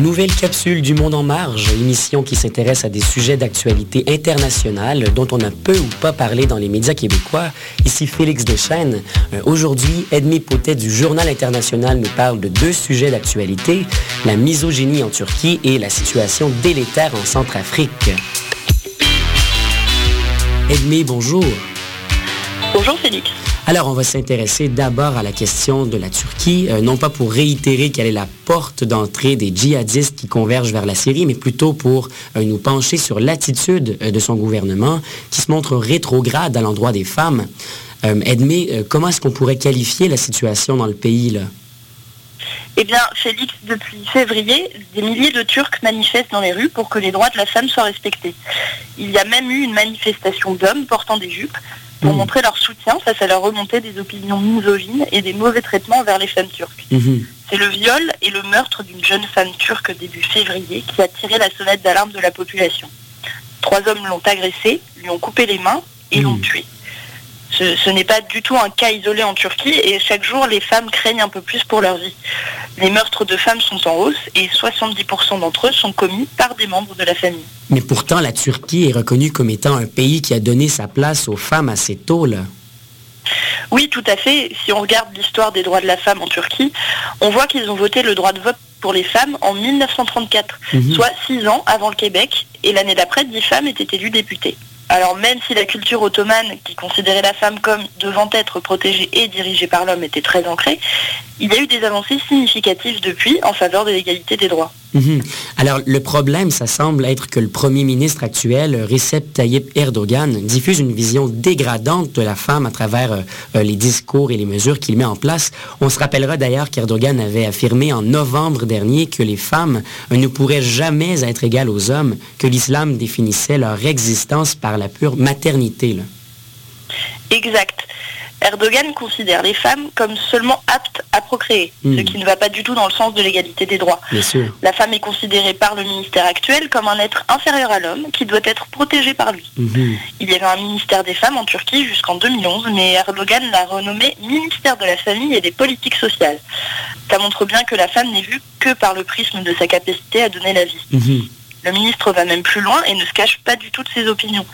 nouvelle capsule du Monde en marge, émission qui s'intéresse à des sujets d'actualité internationale dont on a peu ou pas parlé dans les médias québécois. Ici Félix Deschênes. Euh, aujourd'hui, Edmé Potet du Journal international nous parle de deux sujets d'actualité, la misogynie en Turquie et la situation délétère en Centrafrique. Edmé, bonjour. Bonjour Félix. Alors, on va s'intéresser d'abord à la question de la Turquie, euh, non pas pour réitérer quelle est la porte d'entrée des djihadistes qui convergent vers la Syrie, mais plutôt pour euh, nous pencher sur l'attitude euh, de son gouvernement qui se montre rétrograde à l'endroit des femmes. Edmé, comment est-ce qu'on pourrait qualifier la situation dans le pays là? Eh bien, Félix, depuis février, des milliers de Turcs manifestent dans les rues pour que les droits de la femme soient respectés. Il y a même eu une manifestation d'hommes portant des jupes pour mmh. montrer leur soutien face à la remontée des opinions misogynes et des mauvais traitements envers les femmes turques. Mmh. C'est le viol et le meurtre d'une jeune femme turque début février qui a tiré la sonnette d'alarme de la population. Trois hommes l'ont agressée, lui ont coupé les mains et l'ont mmh. tuée. Ce, n'est pas du tout un cas isolé en Turquie et chaque jour les femmes craignent un peu plus pour leur vie. Les meurtres de femmes sont en hausse et 70% d'entre eux sont commis par des membres de la famille. Mais pourtant la Turquie est reconnue comme étant un pays qui a donné sa place aux femmes assez tôt là. Oui, tout à fait. Si on regarde l'histoire des droits de la femme en Turquie, on voit qu'ils ont voté le droit de vote pour les femmes en 1934, mhm. soit six ans avant le Québec, et l'année d'après, dix femmes étaient élues députées. Alors même si la culture ottomane, qui considérait la femme comme devant être protégée et dirigée par l'homme, était très ancrée, il y a eu des avancées significatives depuis en faveur de l'égalité des droits. Mhm. Alors, le problème, ça semble être que le premier ministre actuel, Recep Tayyip Erdogan, diffuse une vision dégradante de la femme à travers euh, euh, les discours et les mesures qu'il met en place. On se rappellera d'ailleurs qu'Erdogan avait affirmé en novembre dernier que les femmes ne pourraient jamais être égales aux hommes, que l'islam définissait leur existence par la pure maternité. Exact. Erdogan considère les femmes comme seulement aptes à procréer, ce Hmm. qui ne va pas du tout dans le sens de l'égalité des droits. Bien sûr. La femme est considérée par le ministère actuel comme un être inférieur à l'homme qui doit être protégé par lui. Mhm. Il y avait un ministère des femmes en Turquie jusqu'en 2011, mais Erdogan l'a renommé ministère de la famille et des politiques sociales. Ça montre bien que la femme n'est vue que par le prisme de sa capacité à donner la vie. Mhm. Le ministre va même plus loin et ne se cache pas du tout de ses opinions.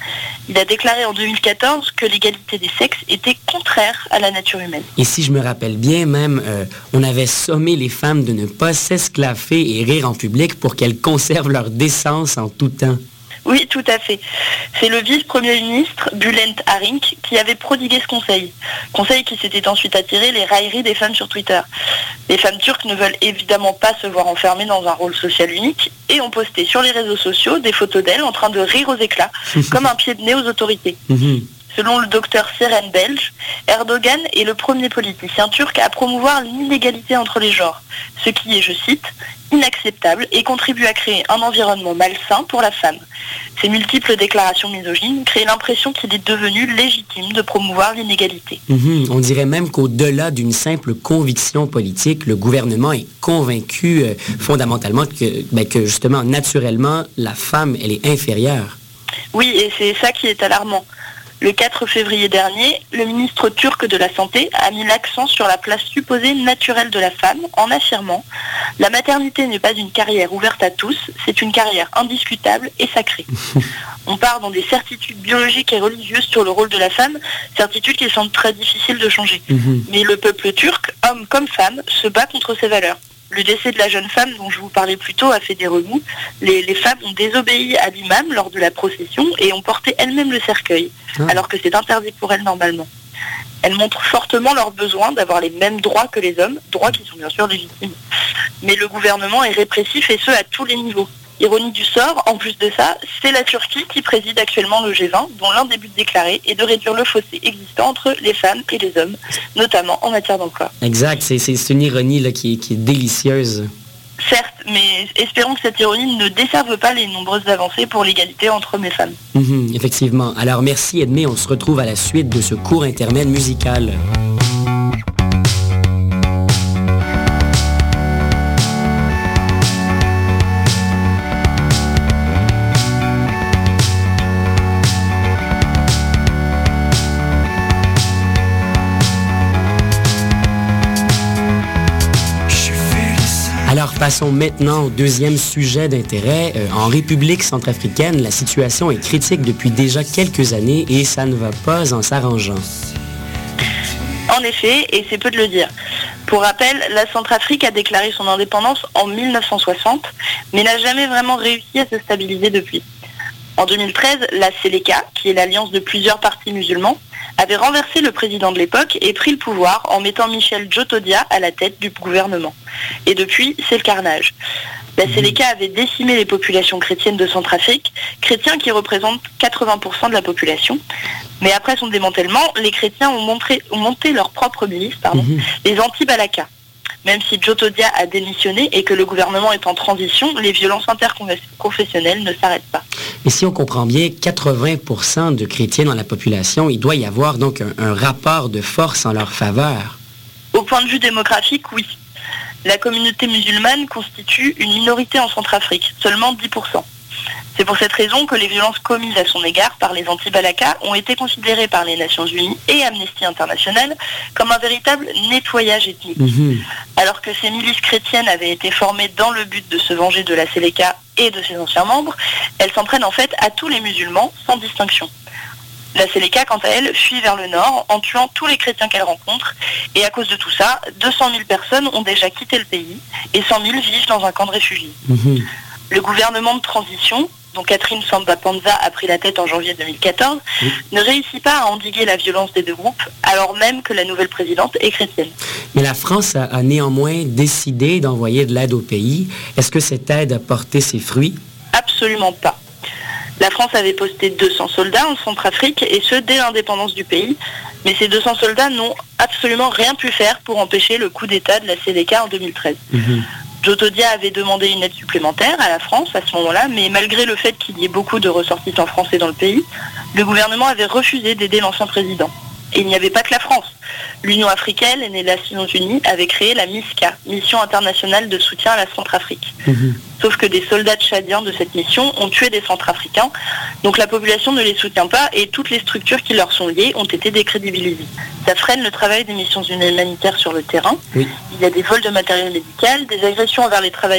Il a déclaré en 2014 que l'égalité des sexes était contraire à la nature humaine. Et si je me rappelle bien, même, euh, on avait sommé les femmes de ne pas s'esclaffer et rire en public pour qu'elles conservent leur décence en tout temps. Oui, tout à fait. C'est le vice-premier ministre, Bülent Arink, qui avait prodigué ce conseil. Conseil qui s'était ensuite attiré les railleries des femmes sur Twitter. Les femmes turques ne veulent évidemment pas se voir enfermées dans un rôle social unique et ont posté sur les réseaux sociaux des photos d'elles en train de rire aux éclats, comme un pied de nez aux autorités. Mhm. Selon le docteur Seren Belge, Erdogan est le premier politicien turc à promouvoir l'inégalité entre les genres, ce qui est, je cite, inacceptable et contribue à créer un environnement malsain pour la femme. Ces multiples déclarations misogynes créent l'impression qu'il est devenu légitime de promouvoir l'inégalité. Mhm. On dirait même qu'au-delà d'une simple conviction politique, le gouvernement est convaincu euh, fondamentalement que, ben, que justement, naturellement, la femme, elle est inférieure. Oui, et c'est ça qui est alarmant. Le 4 février dernier, le ministre turc de la Santé a mis l'accent sur la place supposée naturelle de la femme en affirmant « La maternité n'est pas une carrière ouverte à tous, c'est une carrière indiscutable et sacrée. » On part dans des certitudes biologiques et religieuses sur le rôle de la femme, certitudes qui sont très difficiles de changer. Mhm. Mais le peuple turc, homme comme femme, se bat contre ces valeurs. Le décès de la jeune femme dont je vous parlais plus tôt a fait des remous. Les, les femmes ont désobéi à l'imam lors de la procession et ont porté elles-mêmes le cercueil, Ah. alors que c'est interdit pour elles normalement. Elles montrent fortement leur besoin d'avoir les mêmes droits que les hommes, droits qui sont bien sûr légitimes. Mais le gouvernement est répressif et ce à tous les niveaux. Ironie du sort, en plus de ça, c'est la Turquie qui préside actuellement le G20, dont l'un des buts déclarés est de réduire le fossé existant entre les femmes et les hommes, notamment en matière d'emploi. Exact, c'est- une ironie là, qui, est- qui est délicieuse. Certes, mais espérons que cette ironie ne desserve pas les nombreuses avancées pour l'égalité entre hommes et femmes. Mhm, effectivement. Alors merci Edmé, on se retrouve à la suite de ce court intermède musical. Passons maintenant au deuxième sujet d'intérêt. Euh, en République centrafricaine, la situation est critique depuis déjà quelques années et ça ne va pas en s'arrangeant. En effet, et c'est peu de le dire. Pour rappel, la Centrafrique a déclaré son indépendance en 1960, mais n'a jamais vraiment réussi à se stabiliser depuis. En 2013, la Seleka, qui est l'alliance de plusieurs partis musulmans, avait renversé le président de l'époque et pris le pouvoir en mettant Michel Djotodia à la tête du gouvernement. Et depuis, c'est le carnage. La Seleka avait décimé les populations chrétiennes de Centrafrique, chrétiens qui représentent 80% de la population. Mais après son démantèlement, les chrétiens ont, montré- ont monté leur propre milice, pardon, Mhm. les anti-Balaka. Même si Djotodia a démissionné et que le gouvernement est en transition, les violences interconfessionnelles ne s'arrêtent pas. Mais si on comprend bien, 80% de chrétiens dans la population, il doit y avoir donc un, un rapport de force en leur faveur. Au point de vue démographique, oui. La communauté musulmane constitue une minorité en Centrafrique, seulement 10%. C'est pour cette raison que les violences commises à son égard par les anti-Balaka ont été considérées par les Nations Unies et Amnesty International comme un véritable nettoyage ethnique. Mhm. Alors que ces milices chrétiennes avaient été formées dans le but de se venger de la Seleka et de ses anciens membres, elles s'en prennent en fait à tous les musulmans sans distinction. La Seleka, quant à elle, fuit vers le nord en tuant tous les chrétiens qu'elle rencontre. Et à cause de tout ça, 200 000 personnes ont déjà quitté le pays et 100 000 vivent dans un camp de réfugiés. Mhm. Le gouvernement de transition, dont Catherine Samba Panza a pris la tête en janvier 2014, Oui. ne réussit pas à endiguer la violence des deux groupes, alors même que la nouvelle présidente est chrétienne. Mais la France a, a néanmoins décidé d'envoyer de l'aide au pays. Est-ce que cette aide a porté ses fruits? Absolument pas. La France avait posté 200 soldats en Centrafrique, et ce, dès l'indépendance du pays. Mais ces 200 soldats n'ont absolument rien pu faire pour empêcher le coup d'État de la CDK en 2013. Mhm. Jotodia avait demandé une aide supplémentaire à la France à ce moment-là, mais malgré le fait qu'il y ait beaucoup de ressortissants français dans le pays, le gouvernement avait refusé d'aider l'ancien président. Et il n'y avait pas que la France. L'Union africaine et les Nations Unies avaient créé la MISCA, Mission internationale de soutien à la Centrafrique. Mhm. Sauf que des soldats tchadiens de cette mission ont tué des Centrafricains, donc la population ne les soutient pas et toutes les structures qui leur sont liées ont été décrédibilisées. Ça freine le travail des missions humanitaires sur le terrain. Oui. Il y a des vols de matériel médical, des agressions envers les travailleurs